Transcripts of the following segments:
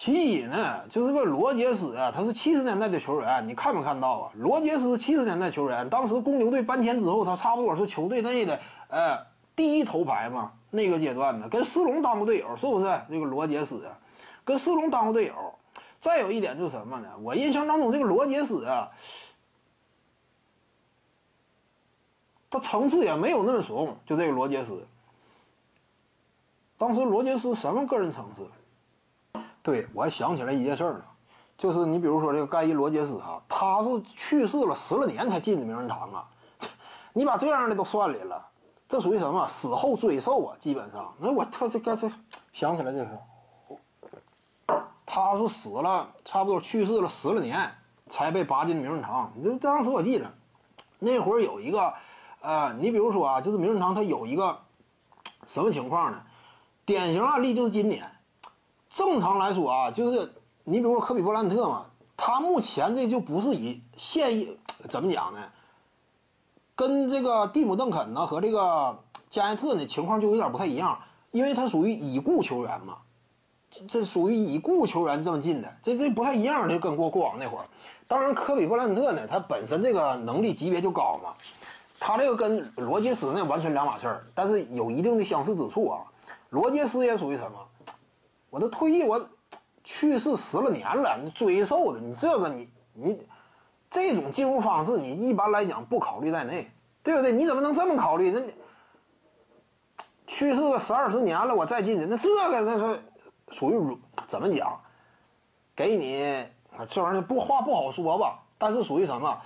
其一呢，就是个罗杰斯啊，他是七十年代的球员，你看没看到啊？罗杰斯七十年代球员，当时公牛队搬迁之后，他差不多是球队内的呃第一头牌嘛，那个阶段的，跟斯隆当过队友，是不是？这个罗杰斯啊，跟斯隆当过队友。再有一点就是什么呢？我印象当中，这个罗杰斯啊，他层次也没有那么怂，就这个罗杰斯。当时罗杰斯什么个人层次？对，我还想起来一件事儿呢，就是你比如说这个盖伊·罗杰斯啊，他是去世了十来年才进的名人堂啊，你把这样的都算里了，这属于什么死后追授啊？基本上，那我特这刚才想起来这事他是死了差不多去世了十来年才被拔进名人堂。你就当时我记着，那会儿有一个，呃，你比如说啊，就是名人堂它有一个什么情况呢？典型案例就是今年。正常来说啊，就是你比如说科比布兰特嘛，他目前这就不是以现役怎么讲呢？跟这个蒂姆邓肯呢和这个加内特呢情况就有点不太一样，因为他属于已故球员嘛，这属于已故球员这么进的，这这不太一样，就跟过过往那会儿。当然，科比布兰特呢，他本身这个能力级别就高嘛，他这个跟罗杰斯呢完全两码事儿，但是有一定的相似之处啊。罗杰斯也属于什么？我都退役，我去世十来年了，你追授的，你这个你你这种进入方式，你一般来讲不考虑在内，对不对？你怎么能这么考虑？那你去世个十二十年了，我再进去，那这个那是属于怎么讲？给你这玩意儿不话不好说吧，但是属于什么？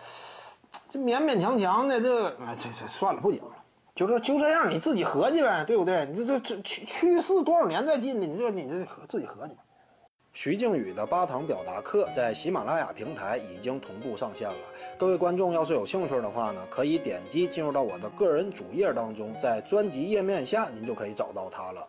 这勉勉强强的，这哎这这算了，不讲。就是就这样，你自己合计呗，对不对？你这这这去去世多少年再进的，你这你这自己合计吧。徐静宇的八堂表达课在喜马拉雅平台已经同步上线了，各位观众要是有兴趣的话呢，可以点击进入到我的个人主页当中，在专辑页面下您就可以找到它了。